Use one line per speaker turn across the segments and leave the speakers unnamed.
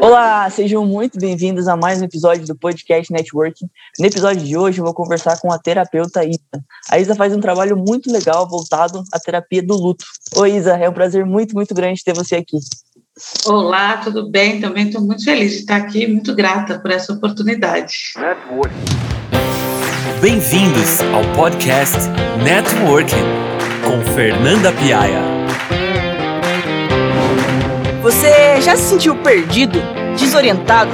Olá, sejam muito bem-vindos a mais um episódio do podcast Networking. No episódio de hoje eu vou conversar com a terapeuta Isa. A Isa faz um trabalho muito legal voltado à terapia do luto. Oi Isa, é um prazer muito, muito grande ter você aqui.
Olá, tudo bem? Também estou muito feliz de estar aqui, muito grata por essa oportunidade.
Bem-vindos ao podcast Networking com Fernanda Piaia.
Você já se sentiu perdido, desorientado?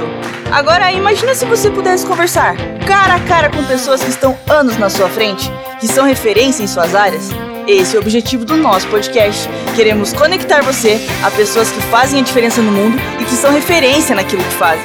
Agora imagina se você pudesse conversar cara a cara com pessoas que estão anos na sua frente, que são referência em suas áreas. Esse é o objetivo do nosso podcast. Queremos conectar você a pessoas que fazem a diferença no mundo e que são referência naquilo que fazem.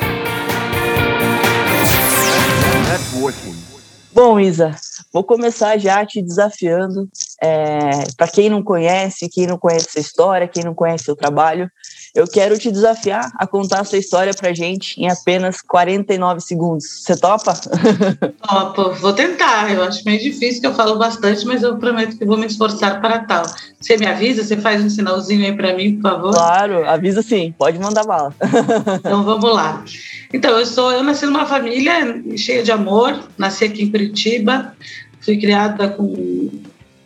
Bom, Isa, vou começar já te desafiando. É, Para quem não conhece, quem não conhece essa história, quem não conhece seu trabalho, eu quero te desafiar a contar essa história pra gente em apenas 49 segundos. Você topa?
Topo, vou tentar. Eu acho meio difícil, que eu falo bastante, mas eu prometo que vou me esforçar para tal. Você me avisa? Você faz um sinalzinho aí para mim, por favor?
Claro, avisa sim. Pode mandar bala.
então vamos lá. Então, eu sou, eu nasci numa família cheia de amor, nasci aqui em Curitiba, fui criada com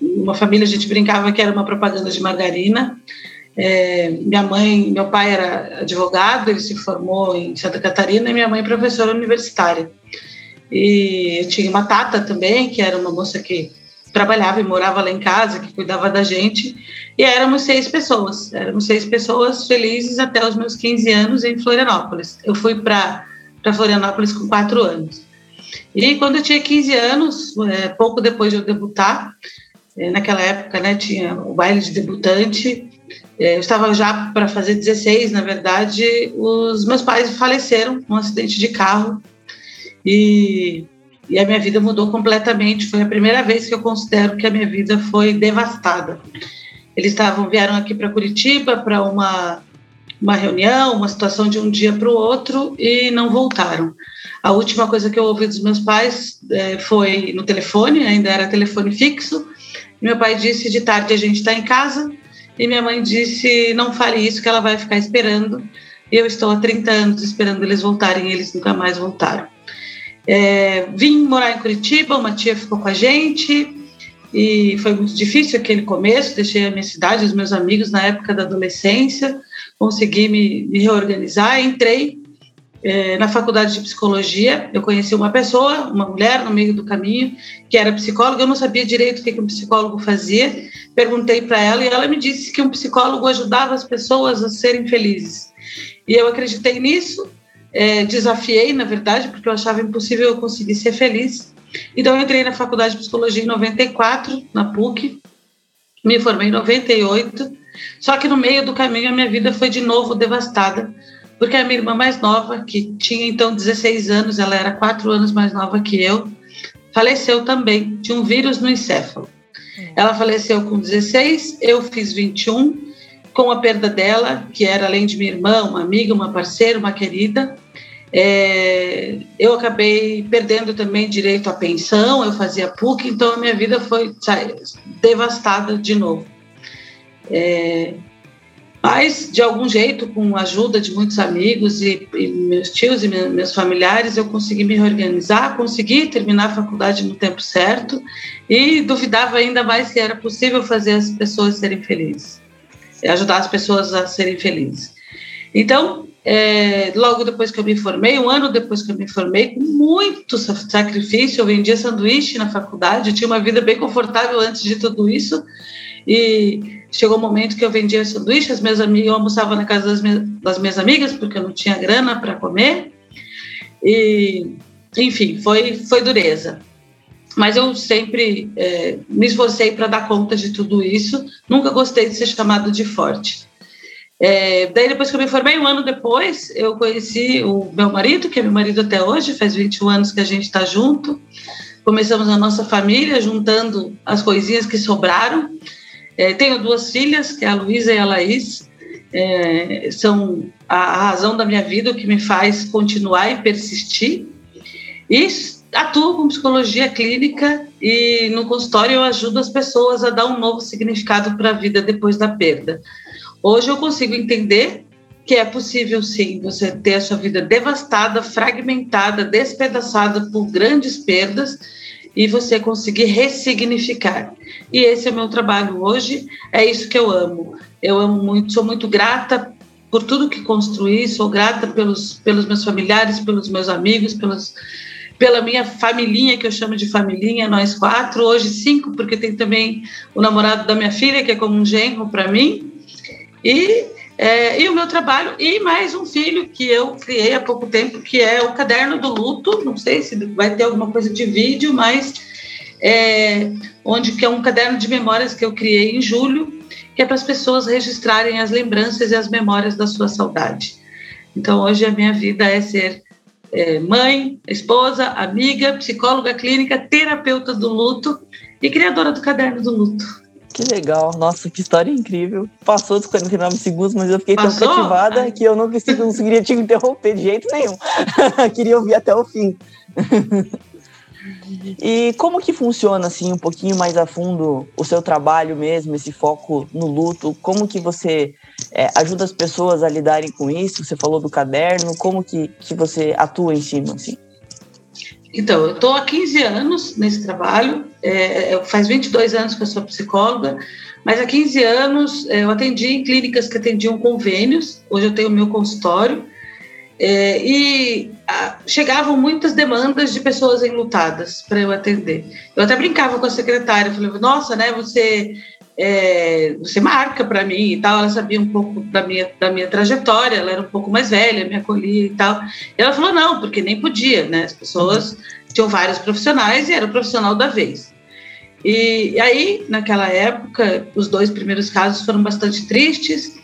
uma família, a gente brincava que era uma propaganda de margarina. É, minha mãe, meu pai era advogado, ele se formou em Santa Catarina e minha mãe professora universitária. E eu tinha uma tata também, que era uma moça que trabalhava e morava lá em casa, que cuidava da gente. E éramos seis pessoas, éramos seis pessoas felizes até os meus 15 anos em Florianópolis. Eu fui para Florianópolis com quatro anos. E quando eu tinha 15 anos, é, pouco depois de eu debutar, é, naquela época né, tinha o baile de debutante, é, eu estava já para fazer 16, na verdade, os meus pais faleceram num acidente de carro e, e a minha vida mudou completamente. Foi a primeira vez que eu considero que a minha vida foi devastada. Eles estavam vieram aqui para Curitiba para uma uma reunião, uma situação de um dia para o outro e não voltaram. A última coisa que eu ouvi dos meus pais é, foi no telefone, ainda era telefone fixo. Meu pai disse: de tarde a gente está em casa, e minha mãe disse: não fale isso, que ela vai ficar esperando. E eu estou há 30 anos esperando eles voltarem, e eles nunca mais voltaram. É, vim morar em Curitiba, uma tia ficou com a gente, e foi muito difícil aquele começo. Deixei a minha cidade, os meus amigos na época da adolescência, consegui me, me reorganizar. Entrei é, na faculdade de psicologia, eu conheci uma pessoa, uma mulher no meio do caminho, que era psicóloga. Eu não sabia direito o que, que um psicólogo fazia. Perguntei para ela e ela me disse que um psicólogo ajudava as pessoas a serem felizes. E eu acreditei nisso, é, desafiei, na verdade, porque eu achava impossível eu conseguir ser feliz. Então, eu entrei na faculdade de psicologia em 94, na PUC, me formei em 98. Só que no meio do caminho a minha vida foi de novo devastada porque a minha irmã mais nova, que tinha então 16 anos, ela era quatro anos mais nova que eu, faleceu também de um vírus no encéfalo. Ela faleceu com 16, eu fiz 21. Com a perda dela, que era além de minha irmã, uma amiga, uma parceira, uma querida, é, eu acabei perdendo também direito à pensão, eu fazia PUC, então a minha vida foi sabe, devastada de novo. É, mas, de algum jeito, com a ajuda de muitos amigos e, e meus tios e meus familiares, eu consegui me reorganizar, consegui terminar a faculdade no tempo certo e duvidava ainda mais que era possível fazer as pessoas serem felizes, ajudar as pessoas a serem felizes. Então, é, logo depois que eu me formei, um ano depois que eu me formei, com muito sacrifício, eu vendia sanduíche na faculdade, eu tinha uma vida bem confortável antes de tudo isso, e chegou um momento que eu vendia sanduíches, meus amigos, eu almoçava na casa das minhas, das minhas amigas, porque eu não tinha grana para comer. E, enfim, foi, foi dureza. Mas eu sempre é, me esforcei para dar conta de tudo isso. Nunca gostei de ser chamado de forte. É, daí, depois que eu me formei, um ano depois, eu conheci o meu marido, que é meu marido até hoje, faz 21 anos que a gente está junto. Começamos a nossa família juntando as coisinhas que sobraram. É, tenho duas filhas, que é a Luísa e a Laís, é, são a, a, razão da minha vida, o que me faz continuar e persistir. E atuo com psicologia clínica e no consultório eu ajudo as pessoas a dar um novo significado para a vida depois da perda. Hoje eu consigo entender que é possível sim você ter a sua vida devastada, fragmentada, despedaçada por grandes perdas e você conseguir ressignificar. E esse é o meu trabalho hoje, é isso que eu amo. Eu amo muito, sou muito grata por tudo que construí, sou grata pelos, pelos meus familiares, pelos meus amigos, pelos, pela minha familhinha, que eu chamo de familhinha, nós quatro, hoje cinco, porque tem também o namorado da minha filha, que é como um genro para mim, e, é, e o meu trabalho, e mais um filho que eu criei há pouco tempo, que é o Caderno do Luto, não sei se vai ter alguma coisa de vídeo, mas é, onde que é um caderno de memórias que eu criei em julho, que é para as pessoas registrarem as lembranças e as memórias da sua saudade. Então, hoje a minha vida é ser é, mãe, esposa, amiga, psicóloga clínica, terapeuta do luto e criadora do caderno do luto.
Que legal, nossa, que história incrível. Passou dos 49 segundos, mas eu fiquei Passou? tão cativada que eu não conseguiria te interromper de jeito nenhum. Queria ouvir até o fim. E como que funciona assim um pouquinho mais a fundo o seu trabalho mesmo, esse foco no luto? Como que você é, ajuda as pessoas a lidarem com isso? Você falou do caderno, como que, que você atua em cima assim?
Então, eu estou há 15 anos nesse trabalho, é, faz 22 anos que eu sou psicóloga, mas há 15 anos é, eu atendi em clínicas que atendiam convênios, hoje eu tenho o meu consultório, é, e a, chegavam muitas demandas de pessoas enlutadas para eu atender. Eu até brincava com a secretária, falei, nossa, né, você é, você marca para mim e tal. Ela sabia um pouco da minha, da minha trajetória, ela era um pouco mais velha, me acolhia e tal. E ela falou: não, porque nem podia, né? As pessoas tinham vários profissionais e era o profissional da vez. E, e aí, naquela época, os dois primeiros casos foram bastante tristes.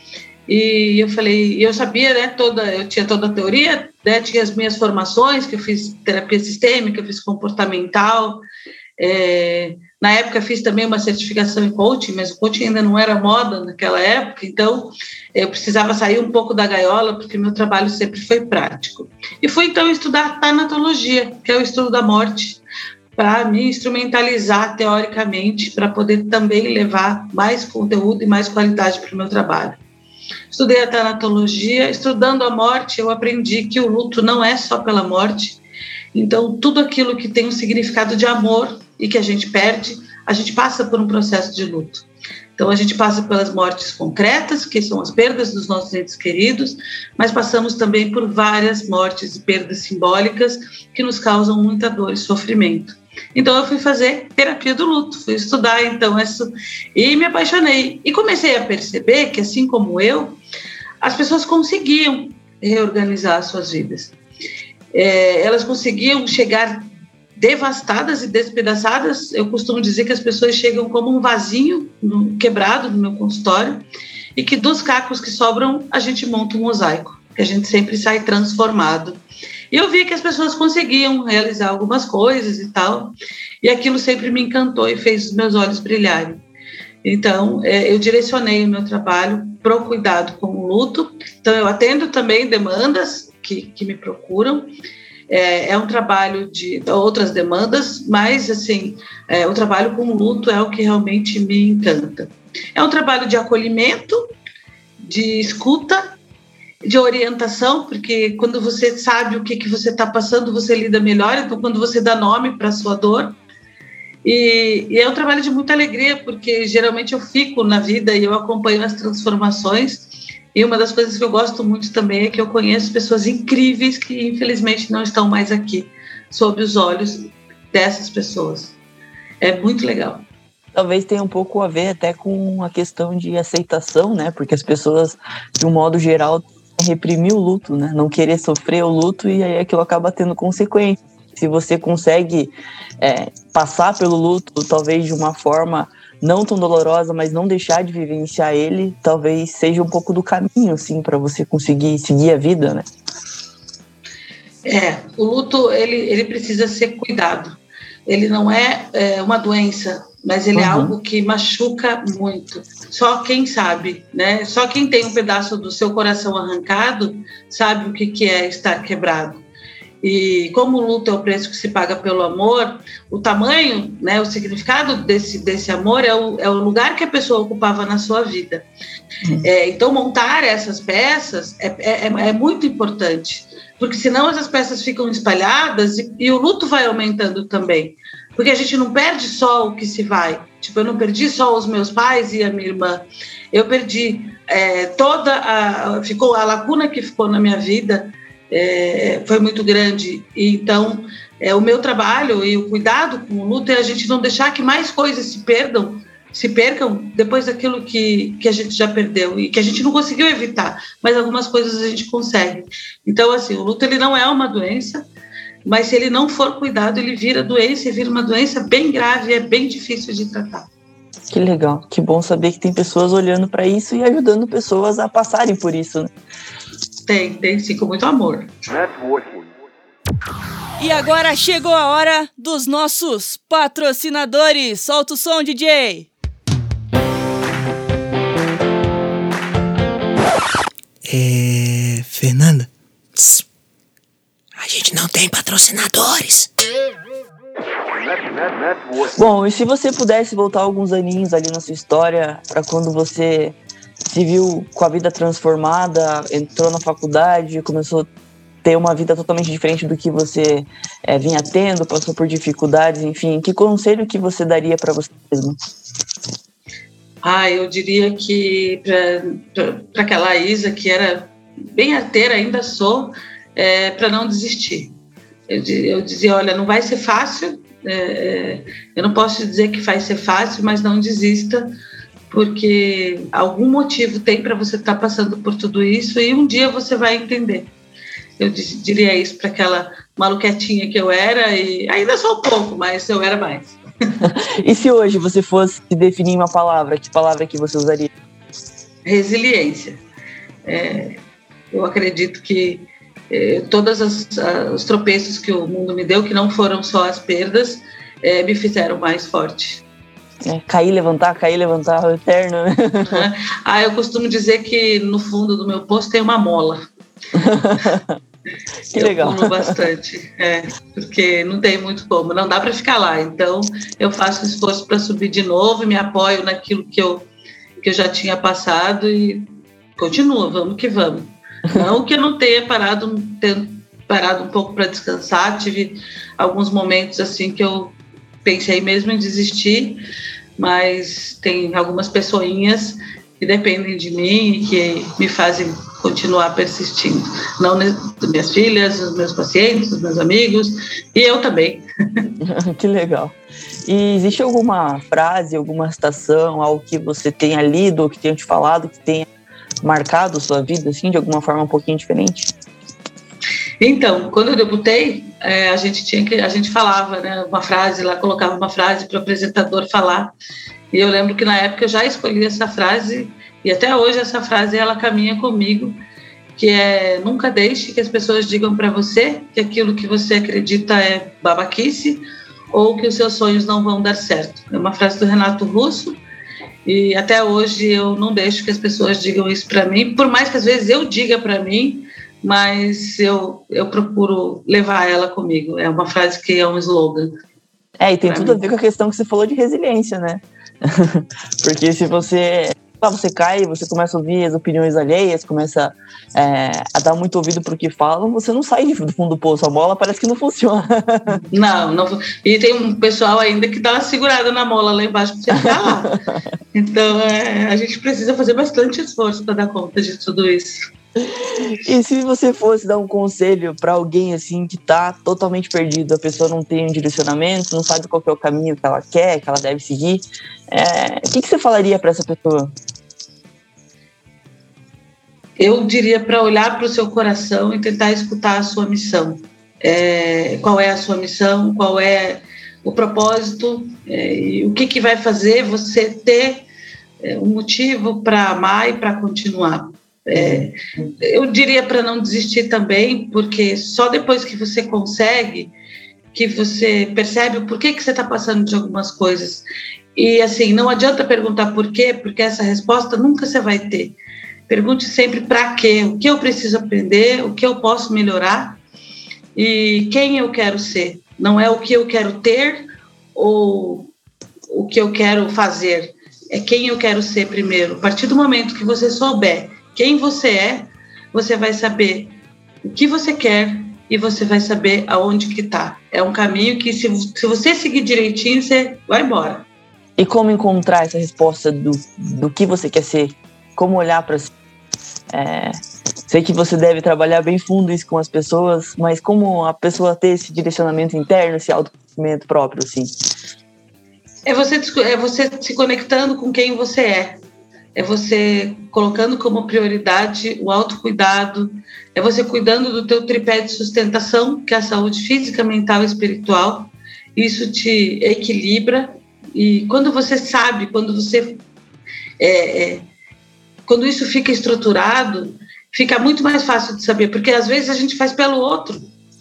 E eu falei, eu sabia, né, toda, eu tinha toda a teoria, né, tinha as minhas formações, que eu fiz terapia sistêmica, eu fiz comportamental, é, na época fiz também uma certificação em coaching, mas o coaching ainda não era moda naquela época, então eu precisava sair um pouco da gaiola, porque meu trabalho sempre foi prático. E fui então estudar tanatologia, que é o estudo da morte, para me instrumentalizar teoricamente, para poder também levar mais conteúdo e mais qualidade para o meu trabalho. Estudei a tanatologia, estudando a morte, eu aprendi que o luto não é só pela morte. Então, tudo aquilo que tem um significado de amor e que a gente perde, a gente passa por um processo de luto. Então, a gente passa pelas mortes concretas, que são as perdas dos nossos entes queridos, mas passamos também por várias mortes e perdas simbólicas que nos causam muita dor e sofrimento. Então eu fui fazer terapia do luto, fui estudar então isso e me apaixonei e comecei a perceber que assim como eu, as pessoas conseguiam reorganizar as suas vidas. É, elas conseguiam chegar devastadas e despedaçadas. Eu costumo dizer que as pessoas chegam como um vasinho no, quebrado no meu consultório e que dos cacos que sobram a gente monta um mosaico, que a gente sempre sai transformado e eu vi que as pessoas conseguiam realizar algumas coisas e tal, e aquilo sempre me encantou e fez os meus olhos brilharem. Então, é, eu direcionei o meu trabalho para o cuidado com o luto. Então, eu atendo também demandas que, que me procuram. É, é, um trabalho de outras demandas, mas, assim, é, o trabalho com luto é o que realmente me encanta. É um trabalho de acolhimento, de escuta de orientação, porque quando você sabe o que, que você está passando, você lida melhor. Então, quando você dá nome para a sua dor. E, e, é um trabalho de muita alegria, porque geralmente eu fico na vida e eu acompanho as transformações. E uma das coisas que eu gosto muito também é que eu conheço pessoas incríveis que, infelizmente, não estão mais aqui, sob os olhos dessas pessoas. É muito legal
talvez tenha um pouco a ver até com a questão de aceitação, né? Porque as pessoas, de um modo geral, reprimir o luto, né? Não querer sofrer o luto e aí aquilo acaba tendo consequências. Se você consegue é, passar pelo luto, talvez de uma forma não tão dolorosa, mas não deixar de vivenciar ele, talvez seja um pouco do caminho, assim, para você conseguir seguir a vida, né?
É, o luto ele, ele precisa ser cuidado. Ele não é, é uma doença, mas ele é uhum. é algo que machuca muito. Só quem sabe, né? Só quem tem um pedaço do seu coração arrancado sabe o que, que é estar quebrado. E como o luto é o preço que se paga pelo amor, o tamanho, né, o significado desse, desse amor é o, é o lugar que a pessoa ocupava na sua vida. É, então, montar essas peças é, é, é, muito importante, porque senão essas peças ficam espalhadas e, e o luto vai aumentando também. Porque a gente não perde só o que se vai. Tipo, eu não perdi só os meus pais e a minha irmã. Eu perdi é, toda a. Ficou a lacuna que ficou na minha vida é, foi muito grande. E, então, é, o meu trabalho e o cuidado com o luto é a gente não deixar que mais coisas se perdam, se percam depois daquilo que, que a gente já perdeu e que a gente não conseguiu evitar, mas algumas coisas a gente consegue. Então, assim, o luto ele não é uma doença, mas se ele não for cuidado, ele vira doença e vira uma doença bem grave, é bem difícil de tratar.
Que legal, que bom saber que tem pessoas olhando para isso e ajudando pessoas a passarem por isso. Né?
Tem, tem sim, com muito amor.
E agora chegou a hora dos nossos patrocinadores. Solta o som, DJ.
É. Fernanda? A gente não tem patrocinadores.
Bom, e se você pudesse voltar alguns aninhos ali na sua história, para quando você se viu com a vida transformada, entrou na faculdade, começou a ter uma vida totalmente diferente do que você é, vinha tendo, passou por dificuldades, enfim, que conselho que você daria para você mesmo?
Ah, eu diria que para aquela Isa, que era bem arteira, ainda sou, é, para não desistir. Eu, eu, dizia, olha, não vai ser fácil, é, é, eu não posso dizer que vai ser fácil, mas não desista, porque algum motivo tem para você estar tá passando por tudo isso e um dia você vai entender. Eu diria isso para aquela maluquetinha que eu era e ainda sou um pouco, mas eu era mais.
e se hoje você fosse definir uma palavra, que palavra que você usaria?
Resiliência. É, eu acredito que é, todos os tropeços que o mundo me deu, que não foram só as perdas, é, me fizeram mais forte.
É, cair, levantar, cair, levantar, o eterno. Né?
ah, eu costumo dizer que no fundo do meu poço tem uma mola.
que eu legal.
pulo bastante, é, porque não tem muito como, não dá para ficar lá. Então, eu faço esforço para subir de novo, me apoio naquilo que eu, que eu já tinha passado e continua, vamos que vamos. Não que eu não tenha parado, tenha parado um pouco para descansar, tive alguns momentos assim que eu pensei mesmo em desistir, mas tem algumas pessoinhas que dependem de mim e que me fazem continuar persistindo. Não minhas filhas, os meus pacientes, os meus amigos e eu também.
que legal. E existe alguma frase, alguma citação, algo que você tenha lido que tenha te falado que tenha marcado sua vida assim de alguma forma um pouquinho diferente?
Então, quando eu debutei, é, a gente tinha que a gente falava, né, uma frase lá, colocava uma frase para o apresentador falar. E eu lembro que na época eu já escolhi essa frase e até hoje essa frase ela caminha comigo, que é nunca deixe que as pessoas digam para você que aquilo que você acredita é babaquice ou que os seus sonhos não vão dar certo. É uma frase do Renato Russo e até hoje eu não deixo que as pessoas digam isso para mim, por mais que às vezes eu diga para mim mas eu, eu procuro levar ela comigo. É uma frase que é um slogan.
É, e tem tudo mim. a ver com a questão que você falou de resiliência, né? Porque se você você cai, você começa a ouvir as opiniões alheias, começa é, a dar muito ouvido para o que falam, você não sai do fundo do poço, a mola parece que não funciona.
Não, não e tem um pessoal ainda que dá uma segurada na mola lá embaixo para você falar. Então é, a gente precisa fazer bastante esforço para dar conta de tudo isso.
E se você fosse dar um conselho para alguém assim que tá totalmente perdido, a pessoa não tem um direcionamento, não sabe qual é o caminho que ela quer, que ela deve seguir, é, o que, que você falaria para essa pessoa?
Eu diria para olhar para o seu coração e tentar escutar a sua missão. É, qual é a sua missão? Qual é o propósito? É, e o que, que vai fazer você ter é, um motivo para amar e para continuar? É, eu diria para não desistir também, porque só depois que você consegue que você percebe o porquê que você está passando de algumas coisas. E assim, não adianta perguntar por quê, porque essa resposta nunca você vai ter. Pergunte sempre para quê, o que eu preciso aprender, o que eu posso melhorar. e quem eu quero ser. Não é o que eu quero ter ou o que eu quero fazer. É quem eu quero ser primeiro. A partir do momento que você souber quem você é, você vai saber o que você quer e você vai saber aonde que tá. É um caminho que se, se você seguir direitinho, você vai embora.
E como encontrar essa resposta do, do que você quer ser? Como olhar para si? É, sei que você deve trabalhar bem fundo isso com as pessoas, mas como a pessoa ter esse direcionamento interno, esse autoconhecimento próprio, assim?
É você, é você se conectando com quem você é. É você colocando como prioridade o autocuidado, é você cuidando do teu tripé de sustentação, que é a saúde física, mental e espiritual. Isso te equilibra e quando você sabe, quando você é, é, quando isso fica estruturado, fica muito mais fácil de saber, porque às vezes a gente faz pelo outro.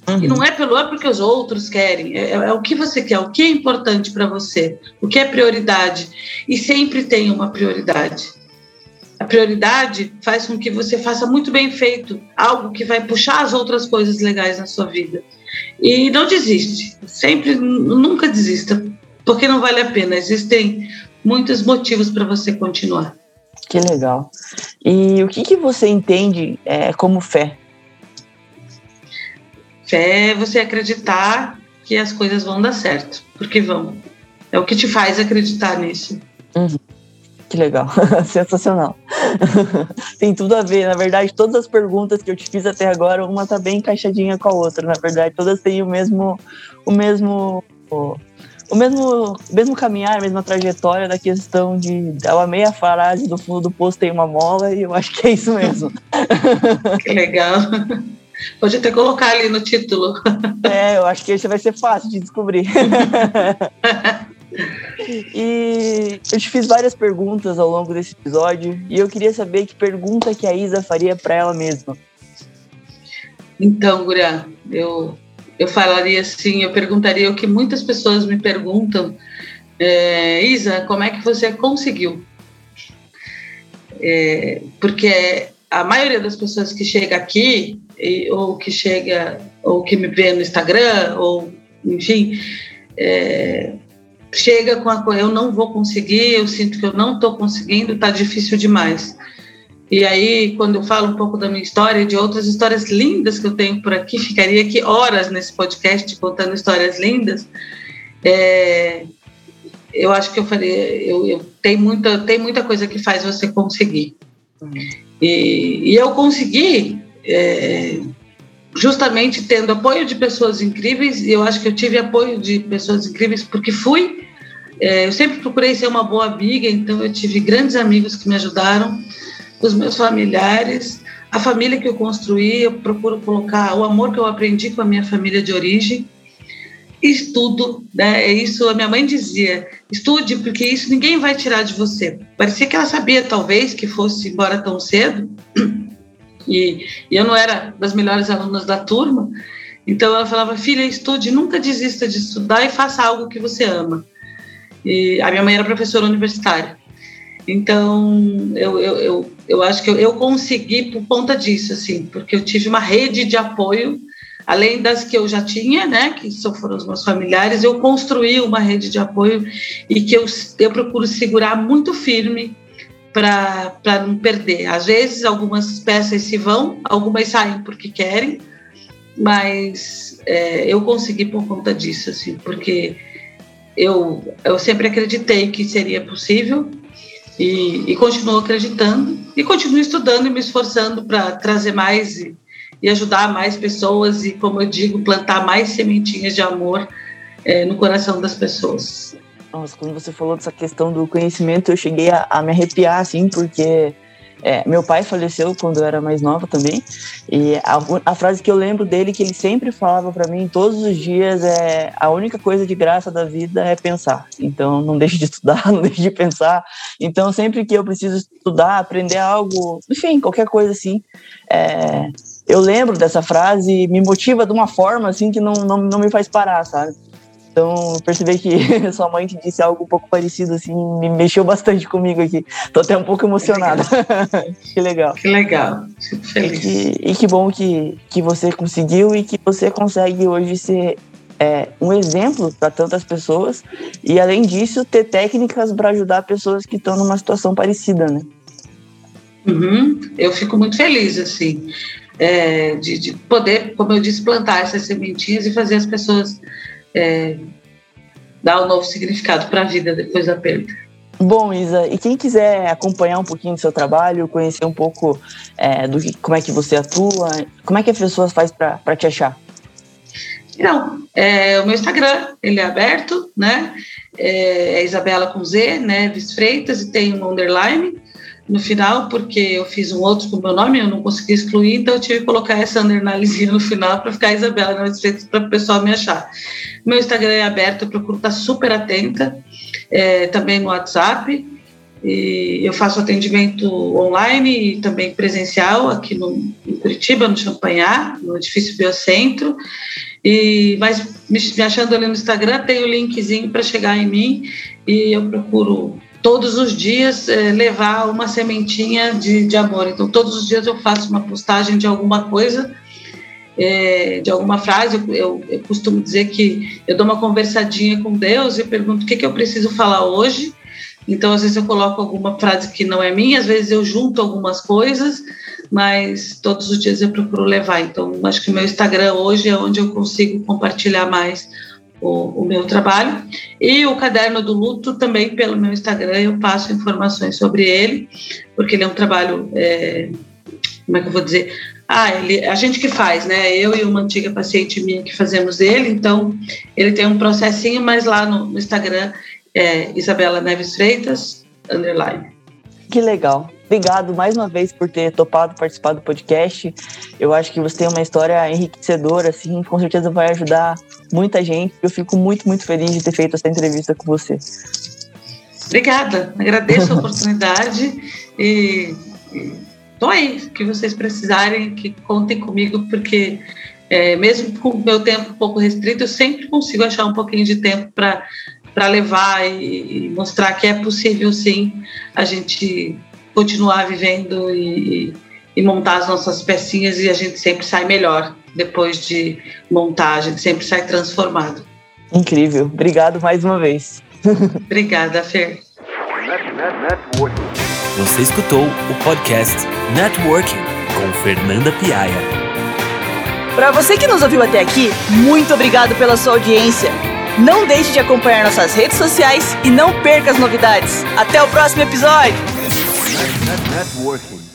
Uhum. E não é pelo outro porque os outros querem, é, é o que você quer, o que é importante para você, o que é prioridade. E sempre tem uma prioridade. A prioridade faz com que você faça muito bem feito algo que vai puxar as outras coisas legais na sua vida. E não desiste, sempre, nunca desista, porque não vale a pena. Existem muitos motivos para você continuar.
Que legal. E o que, que você entende é, como fé?
Fé é você acreditar que as coisas vão dar certo, porque vão. É o que te faz acreditar nisso.
Uhum. Que legal, sensacional. Tem tudo a ver, na verdade, todas as perguntas que eu te fiz até agora, uma tá bem encaixadinha com a outra, na verdade, todas têm o mesmo o mesmo o mesmo, mesmo caminhar, a mesma trajetória da questão de. Eu amei a frase do fundo do poço tem uma mola e eu acho que é isso mesmo.
que legal. Pode até colocar ali no título.
É, eu acho que esse vai ser fácil de descobrir. e eu te fiz várias perguntas ao longo desse episódio e eu queria saber que pergunta que a Isa faria para ela mesma.
Então, Guria, eu eu falaria assim, eu perguntaria o que muitas pessoas me perguntam, é, Isa, como é que você conseguiu? É, porque a maioria das pessoas que chega aqui ou que chega ou que me vê no Instagram ou enfim é, chega com a coisa eu não vou conseguir eu sinto que eu não estou conseguindo está difícil demais e aí, quando eu falo um pouco da minha história e de outras histórias lindas que eu tenho por aqui, ficaria aqui horas nesse podcast contando histórias lindas. É, eu acho que eu falei, eu, eu tem muita, tem muita coisa que faz você conseguir. E, e eu consegui é, justamente tendo apoio de pessoas incríveis. E eu acho que eu tive apoio de pessoas incríveis porque fui. É, eu sempre procurei ser uma boa amiga, então eu tive grandes amigos que me ajudaram os meus familiares, a família que eu construí, eu procuro colocar o amor que eu aprendi com a minha família de origem. Estudo, né? É isso a minha mãe dizia: estude, porque isso ninguém vai tirar de você. Parecia que ela sabia, talvez, que fosse embora tão cedo, e, e eu não era das melhores alunas da turma. Então ela falava: filha, estude, nunca desista de estudar e faça algo que você ama. E a minha mãe era professora universitária. Então, eu, eu, eu, eu acho que eu, eu consegui por conta disso, assim, porque eu tive uma rede de apoio, além das que eu já tinha, né, que foram os meus familiares, eu construí uma rede de apoio e que eu, eu procuro segurar muito firme para não perder. Às vezes, algumas peças se vão, algumas saem porque querem, mas é, eu consegui por conta disso, assim, porque eu, eu sempre acreditei que seria possível e, e continuo acreditando e continuo estudando e me esforçando para trazer mais e, e, ajudar mais pessoas e, como eu digo, plantar mais sementinhas de amor é, no coração das pessoas.
Nossa, quando você falou dessa questão do conhecimento, eu cheguei a, a me arrepiar, assim, porque é, meu pai faleceu quando eu era mais nova também, e a, a frase que eu lembro dele, que ele sempre falava para mim todos os dias, é: a única coisa de graça da vida é pensar. Então, não deixe de estudar, não deixe de pensar. Então, sempre que eu preciso estudar, aprender algo, enfim, qualquer coisa assim, é, eu lembro dessa frase e me motiva de uma forma assim que não, não, não me faz parar, sabe? Então, perceber que sua mãe te disse algo um pouco parecido, assim, me mexeu bastante comigo aqui. Tô até um pouco emocionada. que legal.
Que legal. Fico feliz.
E que, e que bom que, que você conseguiu e que você consegue hoje ser é, um exemplo para tantas pessoas e, além disso, ter técnicas para ajudar pessoas que estão numa situação parecida, né?
Uhum. Eu fico muito feliz, assim, é, de, de, poder, como eu disse, plantar essas sementinhas e fazer as pessoas é, dar um novo significado para a vida depois da perda.
Bom, Isa, e quem quiser acompanhar um pouquinho do seu trabalho, conhecer um pouco é, do que, como é que você atua, como é que as pessoas fazem para te achar?
Não, é, o meu Instagram, ele é aberto, né? É, é Isabela com Z, né? Vis Freitas, e tem um underline no final, porque eu fiz um outro com o meu nome, eu não consegui excluir, então eu tive que colocar essa underlinezinha no final para ficar Isabela Vis Freitas, para o pessoal me achar. Meu Instagram é aberto, eu procuro estar super atenta, é, também no WhatsApp, e eu faço atendimento online e também presencial aqui no, em Curitiba, no Champanhar, no edifício Biocentro. E, mas me achando ali no Instagram, tem o linkzinho para chegar em mim e eu procuro todos os dias é, levar uma sementinha de, de amor. Então, todos os dias eu faço uma postagem de alguma coisa, é, de alguma frase. Eu, eu, eu, costumo dizer que eu dou uma conversadinha com Deus e pergunto o que, que eu preciso falar hoje então, às vezes eu coloco alguma frase que não é minha, às vezes eu junto algumas coisas, mas todos os dias eu procuro levar. Então, acho que meu Instagram hoje é onde eu consigo compartilhar mais o, o, meu trabalho. E o Caderno do Luto também, pelo meu Instagram, eu passo informações sobre ele, porque ele é um trabalho, é, como é que eu vou dizer? Ah, ele, a gente que faz, né? Eu e uma antiga paciente minha que fazemos ele, então ele tem um processinho, mas lá no, no Instagram é Isabela Neves Freitas, underline.
Que legal. Obrigado mais uma vez por ter topado participar do podcast. Eu acho que você tem uma história enriquecedora, assim, com certeza vai ajudar muita gente. Eu fico muito, muito feliz de ter feito essa entrevista com você.
Obrigada, agradeço a oportunidade e estou aí, que vocês precisarem, que contem comigo, porque é, mesmo com o meu tempo um pouco restrito, eu sempre consigo achar um pouquinho de tempo para levar e, e, mostrar que é possível sim a gente continuar vivendo e, e, montar as nossas pecinhas e a gente sempre sai melhor depois de montar, a gente sempre sai transformado.
Incrível, obrigado mais uma vez.
Obrigada, Fer.
Você escutou o podcast Networking com Fernanda Piaia.
Para você que nos ouviu até aqui, muito obrigado pela sua audiência. Não deixe de acompanhar nossas redes sociais e não perca as novidades. Até o próximo episódio! Networking.